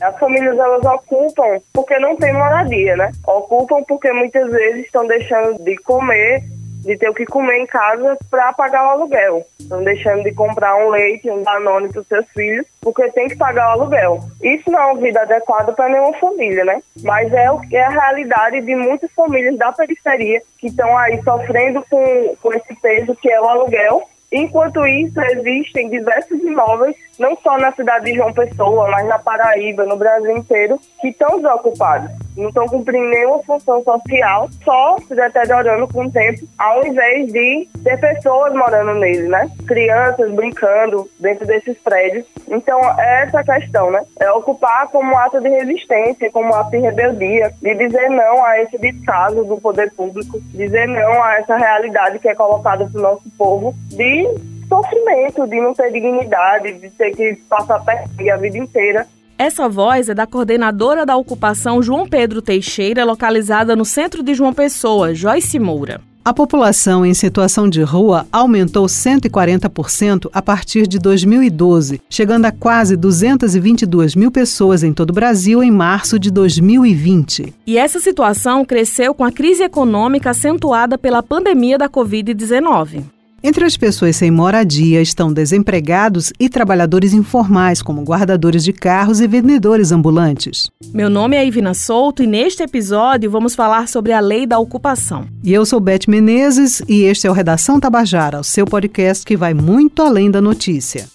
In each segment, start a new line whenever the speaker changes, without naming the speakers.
As famílias elas ocupam porque não tem moradia, né? Ocupam porque muitas vezes estão deixando de comer de ter o que comer em casa para pagar o aluguel. Estão deixando de comprar um leite, um danone para os seus filhos, porque tem que pagar o aluguel. Isso não é uma vida adequada para nenhuma família, né? Mas é, o, é a realidade de muitas famílias da periferia que estão aí sofrendo com, com esse peso que é o aluguel Enquanto isso, existem diversos imóveis, não só na cidade de João Pessoa, mas na Paraíba, no Brasil inteiro, que estão desocupados. Não estão cumprindo nenhuma função social, só se deteriorando com o tempo, ao invés de ter pessoas morando nele, né? Crianças brincando dentro desses prédios. Então, é essa questão, né? É ocupar como ato de resistência, como ato de rebeldia, de dizer não a esse descaso do poder público, dizer não a essa realidade que é colocada para o nosso povo, de sofrimento, de não ter dignidade, de ter que passar perrengue a vida inteira.
Essa voz é da coordenadora da ocupação João Pedro Teixeira, localizada no centro de João Pessoa, Joyce Moura.
A população em situação de rua aumentou 140% a partir de 2012, chegando a quase 222 mil pessoas em todo o Brasil em março de 2020.
E essa situação cresceu com a crise econômica acentuada pela pandemia da Covid-19.
Entre as pessoas sem moradia estão desempregados e trabalhadores informais, como guardadores de carros e vendedores ambulantes.
Meu nome é Ivina Souto e neste episódio vamos falar sobre a lei da ocupação.
E eu sou Beth Menezes e este é o Redação Tabajara, o seu podcast que vai muito além da notícia.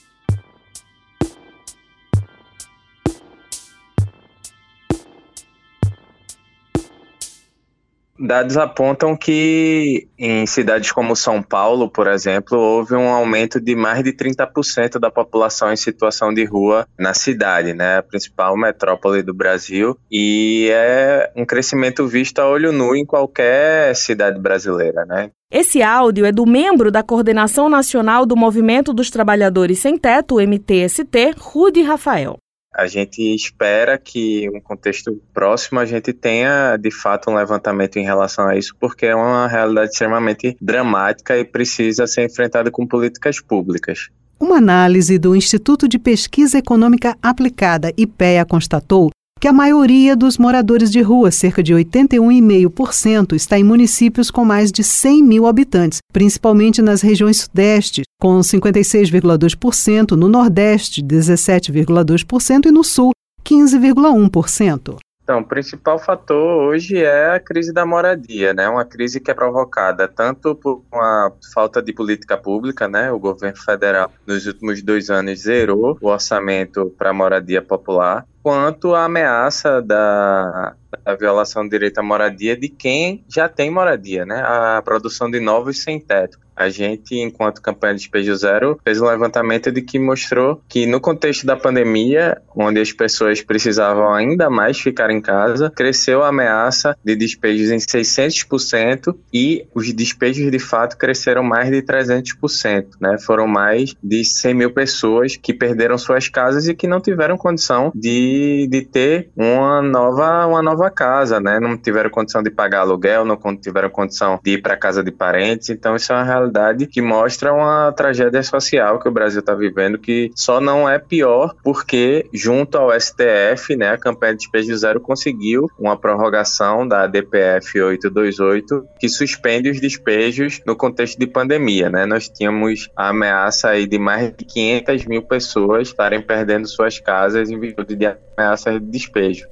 Dados apontam que em cidades como São Paulo, por exemplo, houve um aumento de mais de 30% da população em situação de rua na cidade, né, a principal metrópole do Brasil, e é um crescimento visto a olho nu em qualquer cidade brasileira, né?
Esse áudio é do membro da Coordenação Nacional do Movimento dos Trabalhadores Sem Teto, MTST, Rude Rafael
a gente espera que, um contexto próximo, a gente tenha de fato um levantamento em relação a isso, porque é uma realidade extremamente dramática e precisa ser enfrentada com políticas públicas.
Uma análise do Instituto de Pesquisa Econômica Aplicada, IPEA, constatou que a maioria dos moradores de rua, cerca de 81,5%, está em municípios com mais de 100 mil habitantes, principalmente nas regiões Sudeste, com 56,2%, no Nordeste, 17,2% e no Sul, 15,1%.
Então, o principal fator hoje é a crise da moradia, né? Uma crise que é provocada tanto por uma falta de política pública, né? O governo federal nos últimos dois anos zerou o orçamento para moradia popular, quanto a ameaça da, da violação do direito à moradia de quem já tem moradia, né? A produção de novos sem teto. A gente, enquanto campanha de Despejo Zero, fez um levantamento de que mostrou que no contexto da pandemia, onde as pessoas precisavam ainda mais ficar em casa, cresceu a ameaça de despejos em 600% e os despejos de fato cresceram mais de 300%, né? Foram mais de 100 mil pessoas que perderam suas casas e que não tiveram condição de, de ter uma nova, uma nova casa, né? Não tiveram condição de pagar aluguel, não tiveram condição de ir para casa de parentes, então isso é uma realidade que mostra uma tragédia social que o Brasil está vivendo, que só não é pior porque, junto ao STF, né, a campanha de despejo zero conseguiu uma prorrogação da DPF 828 que suspende os despejos no contexto de pandemia. Né? Nós tínhamos a ameaça aí de mais de 500 mil pessoas estarem perdendo suas casas em virtude de ameaças de despejo.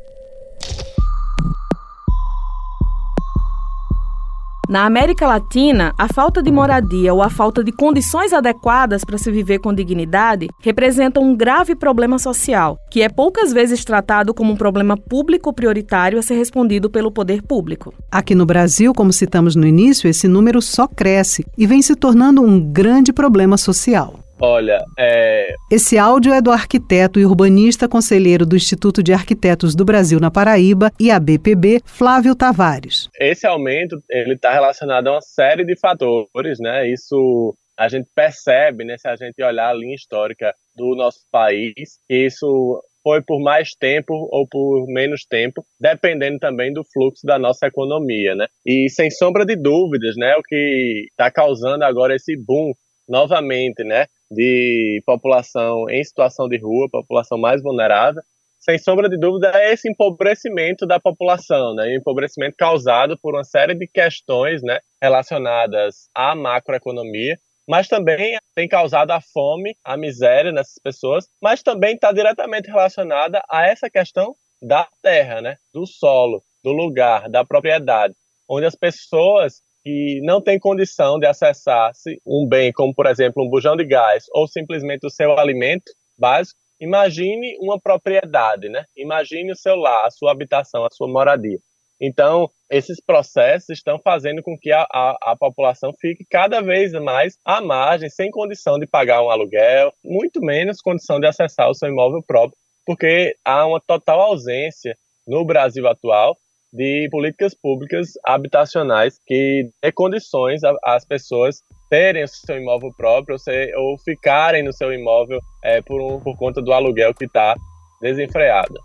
Na América Latina, a falta de moradia ou a falta de condições adequadas para se viver com dignidade representa um grave problema social, que é poucas vezes tratado como um problema público prioritário a ser respondido pelo poder público.
Aqui no Brasil, como citamos no início, esse número só cresce e vem se tornando um grande problema social.
Olha, é...
Esse áudio é do arquiteto e urbanista conselheiro do Instituto de Arquitetos do Brasil na Paraíba e a BPB, Flávio Tavares.
Esse aumento ele está relacionado a uma série de fatores, né? Isso a gente percebe, né? Se a gente olhar a linha histórica do nosso país, isso foi por mais tempo ou por menos tempo, dependendo também do fluxo da nossa economia, né? E sem sombra de dúvidas, né, o que está causando agora esse boom novamente, né, de população em situação de rua, população mais vulnerável, sem sombra de dúvida, é esse empobrecimento da população, né? empobrecimento causado por uma série de questões né, relacionadas à macroeconomia, mas também tem causado a fome, a miséria nessas pessoas, mas também está diretamente relacionada a essa questão da terra, né? do solo, do lugar, da propriedade, onde as pessoas que não têm condição de acessar um bem como, por exemplo, um bujão de gás ou simplesmente o seu alimento básico, imagine uma propriedade, né? Imagine o seu lar, a sua habitação, a sua moradia. Então, esses processos estão fazendo com que a, a, a, população fique cada vez mais à margem, sem condição de pagar um aluguel, muito menos condição de acessar o seu imóvel próprio, porque há uma total ausência no Brasil atual de políticas públicas habitacionais que dê condições às pessoas terem o seu imóvel próprio ou, ser, ou ficarem no seu imóvel é, por, um, por conta do aluguel que está desenfreado.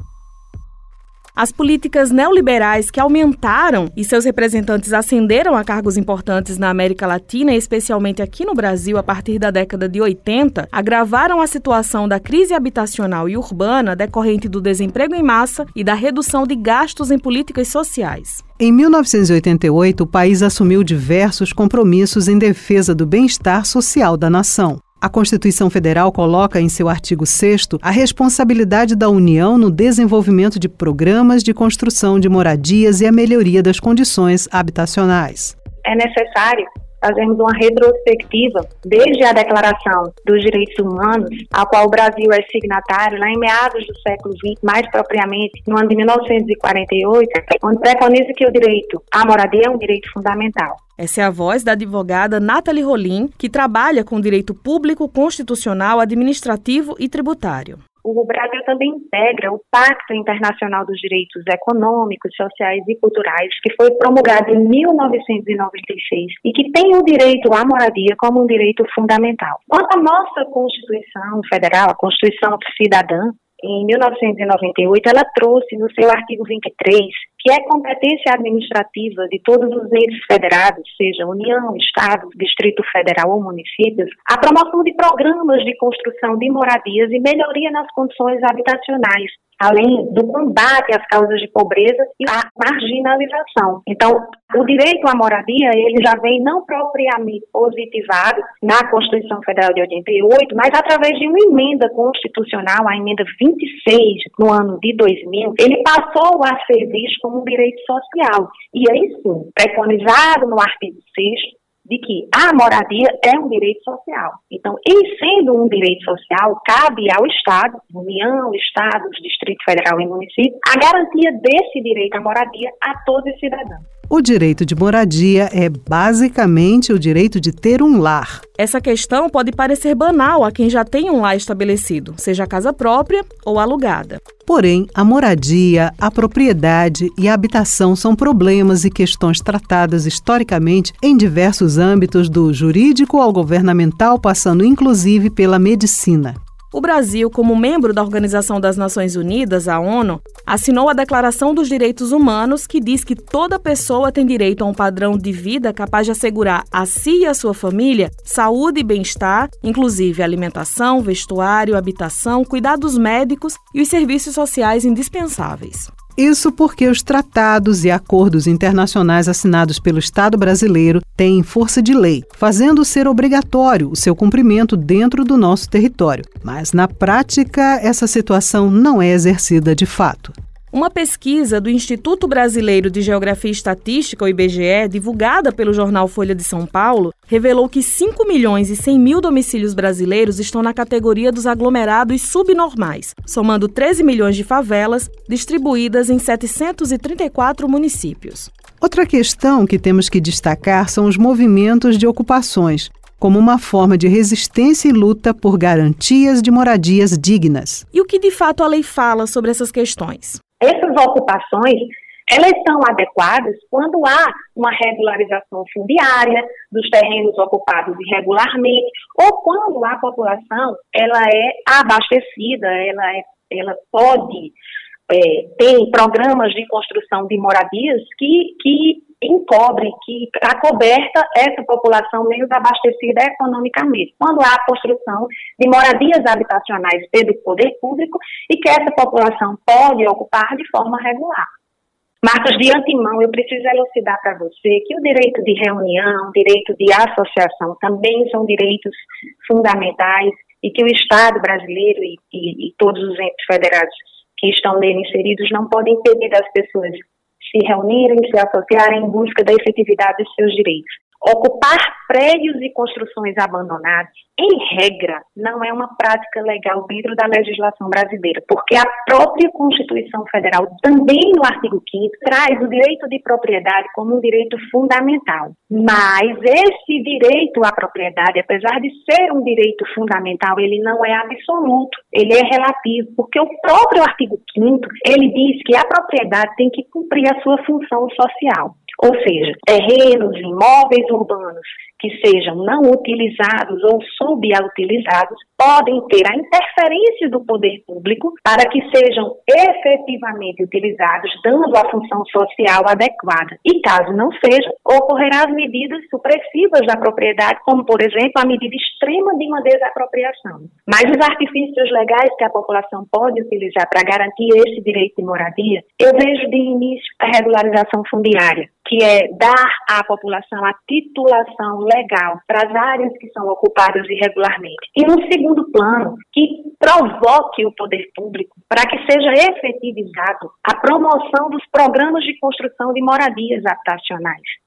As políticas neoliberais que aumentaram e seus representantes ascenderam a cargos importantes na América Latina, especialmente aqui no Brasil a partir da década de 80, agravaram a situação da crise habitacional e urbana decorrente do desemprego em massa e da redução de gastos em políticas sociais.
Em 1988, o país assumiu diversos compromissos em defesa do bem-estar social da nação. A Constituição Federal coloca em seu artigo 6 a responsabilidade da União no desenvolvimento de programas de construção de moradias e a melhoria das condições habitacionais.
É necessário fazemos uma retrospectiva desde a Declaração dos Direitos Humanos, a qual o Brasil é signatário lá em meados do século XX, mais propriamente no ano de 1948, onde preconiza que o direito à moradia é um direito fundamental.
Essa é a voz da advogada Nathalie Rolim, que trabalha com direito público, constitucional, administrativo e tributário
o Brasil também integra o Pacto Internacional dos Direitos Econômicos, Sociais e Culturais, que foi promulgado em 1996 e que tem o direito à moradia como um direito fundamental. Quanto à nossa Constituição Federal, a Constituição Cidadã, em 1998, ela trouxe no seu artigo 23 que é competência administrativa de todos os entes federados, seja União, Estado, Distrito Federal ou municípios, a promoção de programas de construção de moradias e melhoria nas condições habitacionais, além do combate às causas de pobreza e à marginalização. Então, o direito à moradia, ele já vem não propriamente positivado na Constituição Federal de 88, mas através de uma emenda constitucional, a emenda 26, no ano de 2000, ele passou a ser visto como um direito social. E é isso, preconizado no artigo 6 de que a moradia é um direito social. Então, em sendo um direito social, cabe ao Estado, União, Estados, Distrito Federal e município, a garantia desse direito à moradia a todos os cidadãos.
O direito de moradia é basicamente o direito de ter um lar.
Essa questão pode parecer banal a quem já tem um lar estabelecido, seja casa própria ou alugada.
Porém, a moradia, a propriedade e a habitação são problemas e questões tratadas historicamente em diversos âmbitos, do jurídico ao governamental, passando inclusive pela medicina.
O Brasil, como membro da Organização das Nações Unidas, a ONU, assinou a Declaração dos Direitos Humanos, que diz que toda pessoa tem direito a um padrão de vida capaz de assegurar a si e a sua família saúde e bem-estar, inclusive alimentação, vestuário, habitação, cuidados médicos e os serviços sociais indispensáveis.
Isso porque os tratados e acordos internacionais assinados pelo Estado brasileiro têm força de lei, fazendo ser obrigatório o seu cumprimento dentro do nosso território. Mas, na prática, essa situação não é exercida de fato.
Uma pesquisa do Instituto Brasileiro de Geografia e Estatística, o IBGE, divulgada pelo jornal Folha de São Paulo, revelou que 5 milhões e 100 mil domicílios brasileiros estão na categoria dos aglomerados subnormais, somando 13 milhões de favelas distribuídas em 734 municípios.
Outra questão que temos que destacar são os movimentos de ocupações, como uma forma de resistência e luta por garantias de moradias dignas.
E o que de fato a lei fala sobre essas questões?
Essas ocupações, elas são adequadas quando há uma regularização fundiária dos terrenos ocupados irregularmente ou quando a população ela é abastecida, ela, é, ela pode é, tem programas de construção de moradias que, que encobre, que acoberta essa população menos abastecida economicamente, quando há a construção de moradias habitacionais pelo poder público e que essa população pode ocupar de forma regular. Marcos, de antemão, eu preciso elucidar para você que o direito de reunião, o direito de associação também são direitos fundamentais e que o Estado brasileiro e, e, e todos os entes federados que estão nele inseridos não podem impedir das pessoas se reunirem, se associarem em busca da efetividade dos seus direitos. Ocupar prédios e construções abandonados, em regra, não é uma prática legal dentro da legislação brasileira, porque a própria Constituição Federal, também no artigo 5 traz o direito de propriedade como um direito fundamental. Mas esse direito à propriedade, apesar de ser um direito fundamental, ele não é absoluto, ele é relativo, porque o próprio artigo 5 ele diz que a propriedade tem que cumprir a sua função social. Ou seja, terrenos, imóveis urbanos que sejam não utilizados ou subutilizados podem ter a interferência do poder público para que sejam efetivamente utilizados, dando a função social adequada. E caso não seja, ocorrerá as medidas supressivas da propriedade, como, por exemplo, a medida extrema de uma desapropriação. Mas os artifícios legais que a população pode utilizar para garantir esse direito de moradia, eu vejo de início a regularização fundiária, que é dar à população a titulação legal para as áreas que são ocupadas irregularmente. E no segundo plano, que provoque o poder público para que seja efetivizado a promoção dos programas de construção de moradias habitacionais.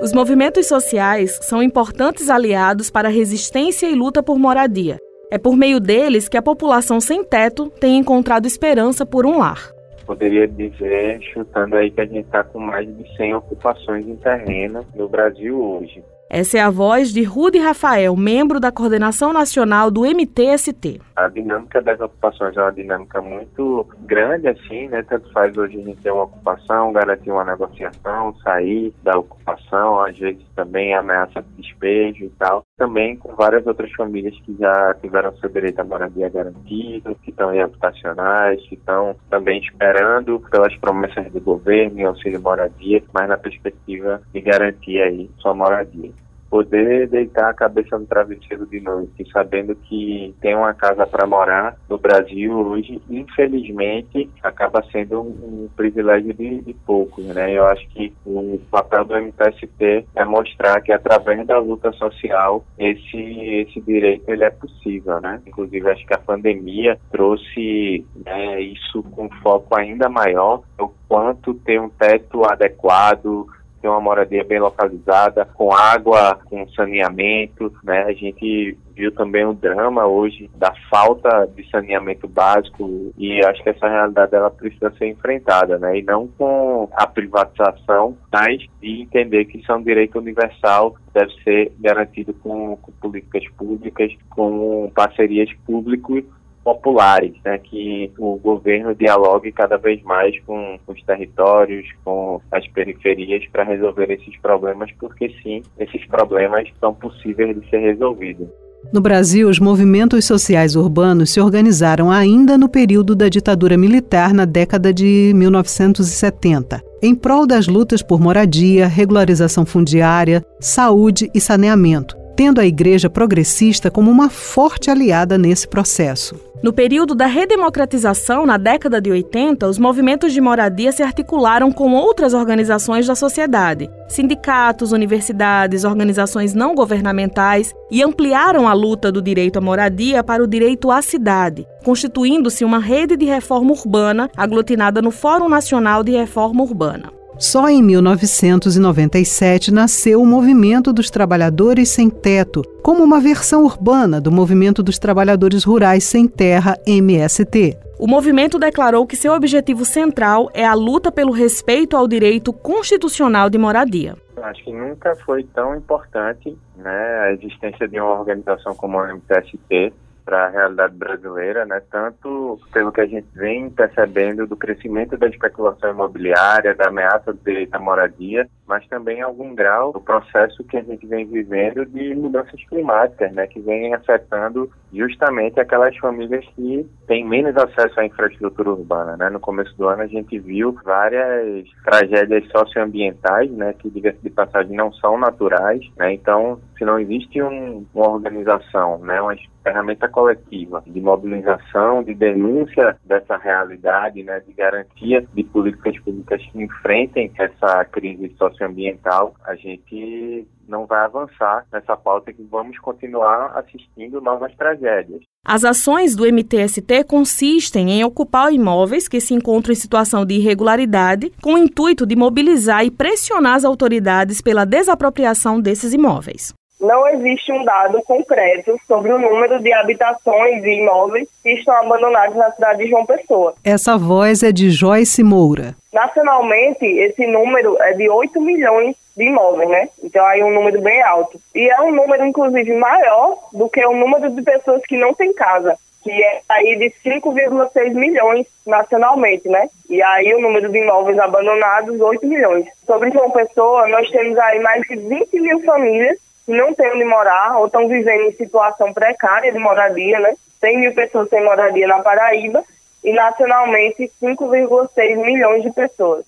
Os movimentos sociais são importantes aliados para a resistência e luta por moradia. É por meio deles que a população sem teto tem encontrado esperança por um lar
poderia dizer, chutando aí que a gente está com mais de 100 ocupações em terreno no Brasil hoje.
Essa é a voz de Rudy Rafael, membro da coordenação nacional do MTST.
A dinâmica das ocupações é uma dinâmica muito grande, assim, né? Tanto faz hoje a gente ter uma ocupação, garantir uma negociação, sair da ocupação, às vezes também ameaça de despejo e tal. Também com várias outras famílias que já tiveram seu direito à moradia garantido, que estão em habitacionais, que estão também esperando pelas promessas do governo em auxílio moradia, mas na perspectiva de garantir aí sua moradia poder deitar a cabeça no travesseiro de noite, sabendo que tem uma casa para morar no Brasil hoje, infelizmente, acaba sendo um, privilégio de, de, poucos, né? Eu acho que o papel do MTST é mostrar que através da luta social esse esse direito ele é possível, né? Inclusive acho que a pandemia trouxe né, isso com foco ainda maior, o quanto ter um teto adequado ter uma moradia bem localizada, com água, com saneamento, né? A gente viu também o drama hoje da falta de saneamento básico e acho que essa realidade ela precisa ser enfrentada, né? E não com a privatização, mas de entender que isso é um direito universal, deve ser garantido com, com políticas públicas, com parcerias públicas populares, né, que o governo dialogue cada vez mais com os territórios, com as periferias para resolver esses problemas, porque sim, esses problemas são possíveis de ser resolvidos.
No Brasil, os movimentos sociais urbanos se organizaram ainda no período da ditadura militar na década de 1970, em prol das lutas por moradia, regularização fundiária, saúde e saneamento, tendo a Igreja Progressista como uma forte aliada nesse processo.
No período da redemocratização, na década de 80, os movimentos de moradia se articularam com outras organizações da sociedade, sindicatos, universidades, organizações não governamentais e ampliaram a luta do direito à moradia para o direito à cidade, constituindo-se uma rede de reforma urbana aglutinada no Fórum Nacional de Reforma Urbana.
Só em 1997 nasceu o Movimento dos Trabalhadores Sem Teto, como uma versão urbana do Movimento dos Trabalhadores Rurais Sem Terra, MST.
O movimento declarou que seu objetivo central é a luta pelo respeito ao direito constitucional de moradia.
Acho que nunca foi tão importante né, a existência de uma organização como a MTST para a realidade brasileira, né? Tanto pelo que a gente vem percebendo do crescimento da especulação imobiliária, da ameaça do direito à moradia, mas também em algum grau o processo que a gente vem vivendo de mudanças climáticas, né, que vem afetando justamente aquelas famílias que têm menos acesso à infraestrutura urbana, né? No começo do ano a gente viu várias tragédias socioambientais, né, que diga-se de passagem não são naturais, né? Então, se não existe um, uma organização, né, uma ferramenta coletiva de mobilização, de denúncia dessa realidade, né, de garantia de políticas públicas que enfrentem essa crise socioambiental, a gente não vai avançar nessa pauta que vamos continuar assistindo novas tragédias.
As ações do MTST consistem em ocupar imóveis que se encontram em situação de irregularidade, com o intuito de mobilizar e pressionar as autoridades pela desapropriação desses imóveis
não existe um dado concreto sobre o número de habitações e imóveis que estão abandonados na cidade de João Pessoa.
Essa voz é de Joyce Moura.
Nacionalmente, esse número é de 8 milhões de imóveis, né? Então aí é um número bem alto. E é um número, inclusive, maior do que o número de pessoas que não têm casa que é aí de 5,6 milhões nacionalmente, né? E aí o número de imóveis abandonados, 8 milhões. Sobre João Pessoa, nós temos aí mais de 20 mil famílias que não têm onde morar ou estão vivendo em situação precária de moradia, né? 100 mil pessoas sem moradia na Paraíba e nacionalmente 5,6 milhões de pessoas.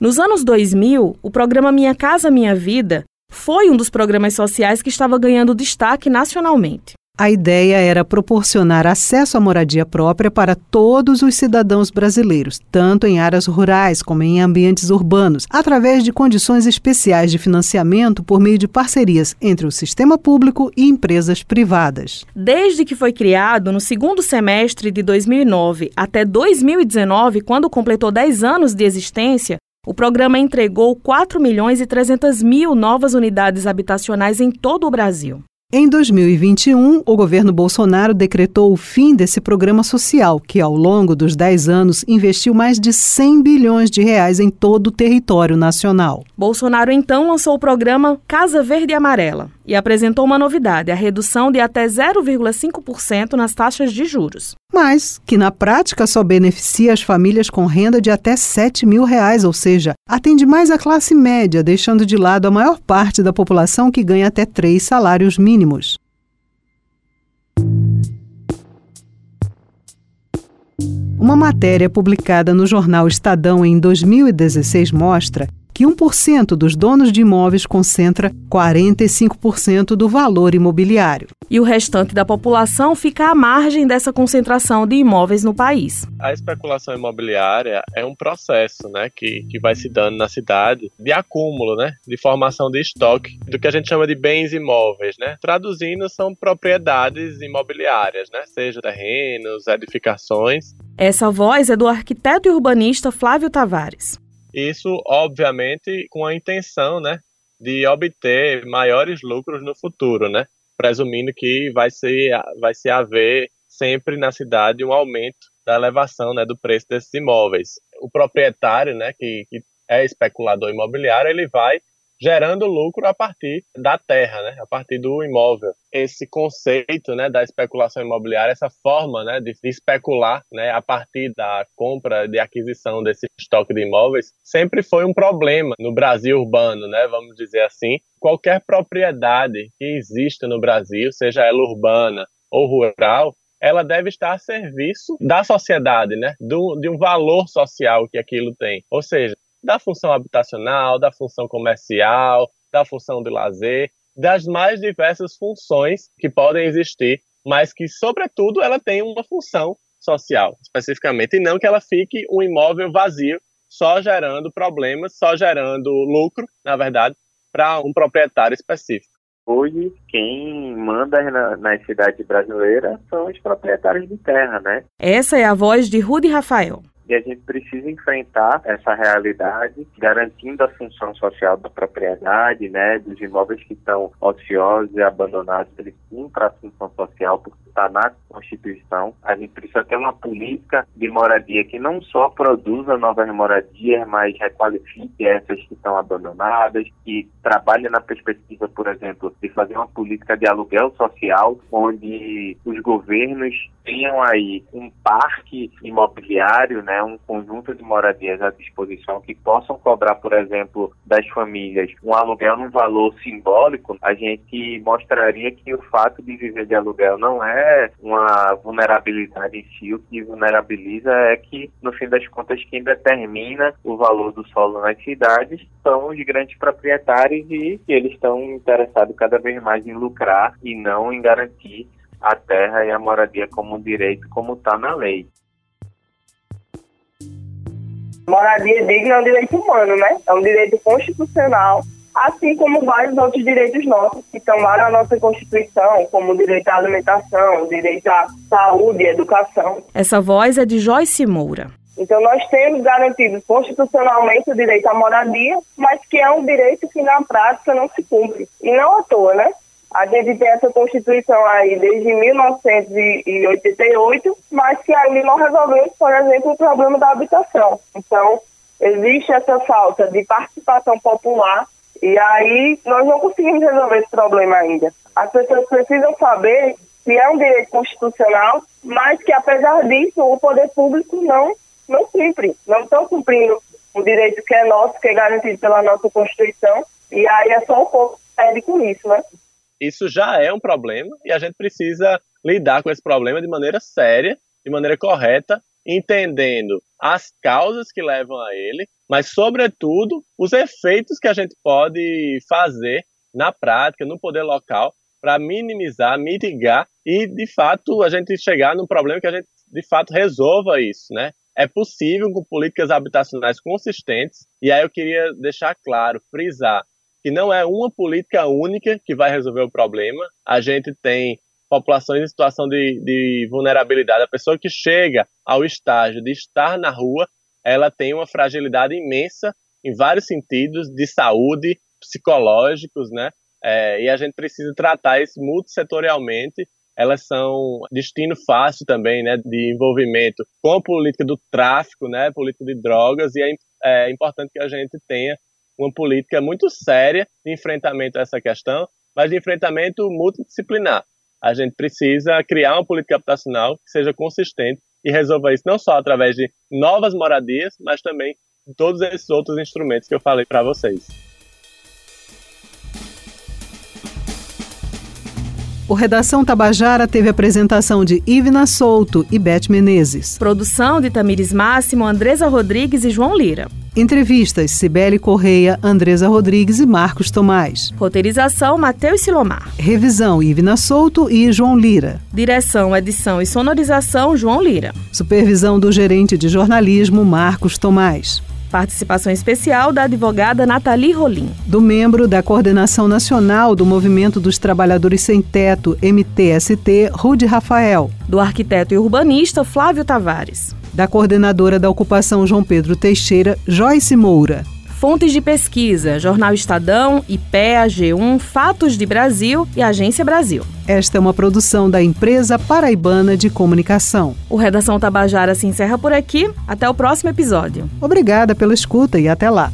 Nos anos 2000, o programa Minha Casa Minha Vida foi um dos programas sociais que estava ganhando destaque nacionalmente.
A ideia era proporcionar acesso à moradia própria para todos os cidadãos brasileiros, tanto em áreas rurais como em ambientes urbanos, através de condições especiais de financiamento por meio de parcerias entre o sistema público e empresas privadas.
Desde que foi criado no segundo semestre de 2009 até 2019, quando completou 10 anos de existência, o programa entregou 4 milhões e 300 mil novas unidades habitacionais em todo o Brasil.
Em 2021, o governo Bolsonaro decretou o fim desse programa social, que ao longo dos 10 anos investiu mais de 100 bilhões de reais em todo o território nacional.
Bolsonaro então lançou o programa Casa Verde e Amarela e apresentou uma novidade, a redução de até 0,5% nas taxas de juros.
Mas que na prática só beneficia as famílias com renda de até 7 mil reais, ou seja, atende mais a classe média, deixando de lado a maior parte da população que ganha até três salários mínimos. Uma matéria publicada no jornal Estadão em 2016 mostra que 1% dos donos de imóveis concentra 45% do valor imobiliário.
E o restante da população fica à margem dessa concentração de imóveis no país.
A especulação imobiliária é um processo né, que, que vai se dando na cidade de acúmulo, né, de formação de estoque do que a gente chama de bens imóveis. Né? Traduzindo, são propriedades imobiliárias, né, seja terrenos, edificações.
Essa voz é do arquiteto e urbanista Flávio Tavares.
Isso, obviamente, com a intenção, né, de obter maiores lucros no futuro, né? Presumindo que vai ser vai se haver sempre na cidade um aumento da elevação, né, do preço desses imóveis. O proprietário, né, que, que é especulador imobiliário, ele vai gerando lucro a partir da terra, né? a partir do imóvel. Esse conceito né, da especulação imobiliária, essa forma né, de, especular né, a partir da compra, de aquisição desse estoque de imóveis, sempre foi um problema no Brasil urbano, né, vamos dizer assim. Qualquer propriedade que exista no Brasil, seja ela urbana ou rural, ela deve estar a serviço da sociedade, né? Do, de um valor social que aquilo tem. Ou seja, da função habitacional, da função comercial, da função de lazer, das mais diversas funções que podem existir, mas que, sobretudo, ela tem uma função social, especificamente, e não que ela fique um imóvel vazio, só gerando problemas, só gerando lucro, na verdade, para um proprietário específico.
Hoje, quem manda na, nas cidades brasileiras são os proprietários de terra, né?
Essa é a voz de Rudy Rafael
e a gente precisa enfrentar essa realidade, garantindo a função social da propriedade, né, dos imóveis que estão ociosos e abandonados, eles cumprem a função social, porque está na Constituição. A gente precisa ter uma política de moradia que não só produza novas moradias, mas requalifique essas que estão abandonadas, que trabalhe na perspectiva, por exemplo, de fazer uma política de aluguel social, onde os governos tenham aí um parque imobiliário, né, um conjunto de moradias à disposição que possam cobrar, por exemplo, das famílias um aluguel num valor simbólico, a gente mostraria que o fato de viver de aluguel não é uma vulnerabilidade em si, o que vulnerabiliza é que, no fim das contas, quem determina o valor do solo nas cidades são os grandes proprietários e eles estão interessados cada vez mais em lucrar e não em garantir a terra e a moradia como direito, como está na lei.
Moradia digna é um direito humano, né? É um direito constitucional, assim como vários outros direitos nossos que estão lá na nossa Constituição, como o direito à alimentação, o direito à saúde e educação.
Essa voz é de Joyce Moura.
Então, nós temos garantido constitucionalmente o direito à moradia, mas que é um direito que na prática não se cumpre. E não à toa, né? A gente tem essa Constituição aí desde 1988, mas que ainda não resolveu, por exemplo, o problema da habitação. Então, existe essa falta de participação popular e aí nós não conseguimos resolver esse problema ainda. As pessoas precisam saber que é um direito constitucional, mas que apesar disso o poder público não não cumpre, não estão cumprindo o direito que é nosso, que é garantido pela nossa Constituição, e aí é só o povo que perde com isso, né?
Isso já é um problema e a gente precisa lidar com esse problema de maneira séria, de maneira correta, entendendo as causas que levam a ele, mas, sobretudo, os efeitos que a gente pode fazer na prática, no poder local, para minimizar, mitigar e, de fato, a gente chegar num problema que a gente, de fato, resolva isso, né? É possível com políticas habitacionais consistentes, e aí eu queria deixar claro, frisar, que não é uma política única que vai resolver o problema. A gente tem populações em situação de, de vulnerabilidade. A pessoa que chega ao estágio de estar na rua, ela tem uma fragilidade imensa em vários sentidos, de saúde, psicológicos, né? É, e a gente precisa tratar isso multissetorialmente. Elas são destino fácil também, né, de envolvimento com a política do tráfico, né, política de drogas, e é, é importante que a gente tenha uma política muito séria de enfrentamento a essa questão, mas de enfrentamento multidisciplinar. A gente precisa criar uma política habitacional que seja consistente e resolva isso não só através de novas moradias, mas também de todos esses outros instrumentos que eu falei para vocês.
O Redação Tabajara teve apresentação de Ivna Souto e Beth Menezes.
Produção de Tamires Máximo, Andresa Rodrigues e João Lira.
Entrevistas: Cibele Correia, Andresa Rodrigues e Marcos Tomás.
Roteirização: Matheus Silomar.
Revisão: Ivna Souto e João Lira.
Direção, edição e sonorização: João Lira.
Supervisão do gerente de jornalismo Marcos Tomás.
Participação especial da advogada Nathalie Rolim.
Do membro da Coordenação Nacional do Movimento dos Trabalhadores Sem Teto, MTST, Rude Rafael.
Do arquiteto e urbanista Flávio Tavares
da coordenadora da ocupação João Pedro Teixeira, Joyce Moura.
Fontes de pesquisa: Jornal Estadão, IPEA, G1, Fatos de Brasil e Agência Brasil.
Esta é uma produção da Empresa Paraibana de Comunicação.
O Redação Tabajara se encerra por aqui. Até o próximo episódio.
Obrigada pela escuta e até lá.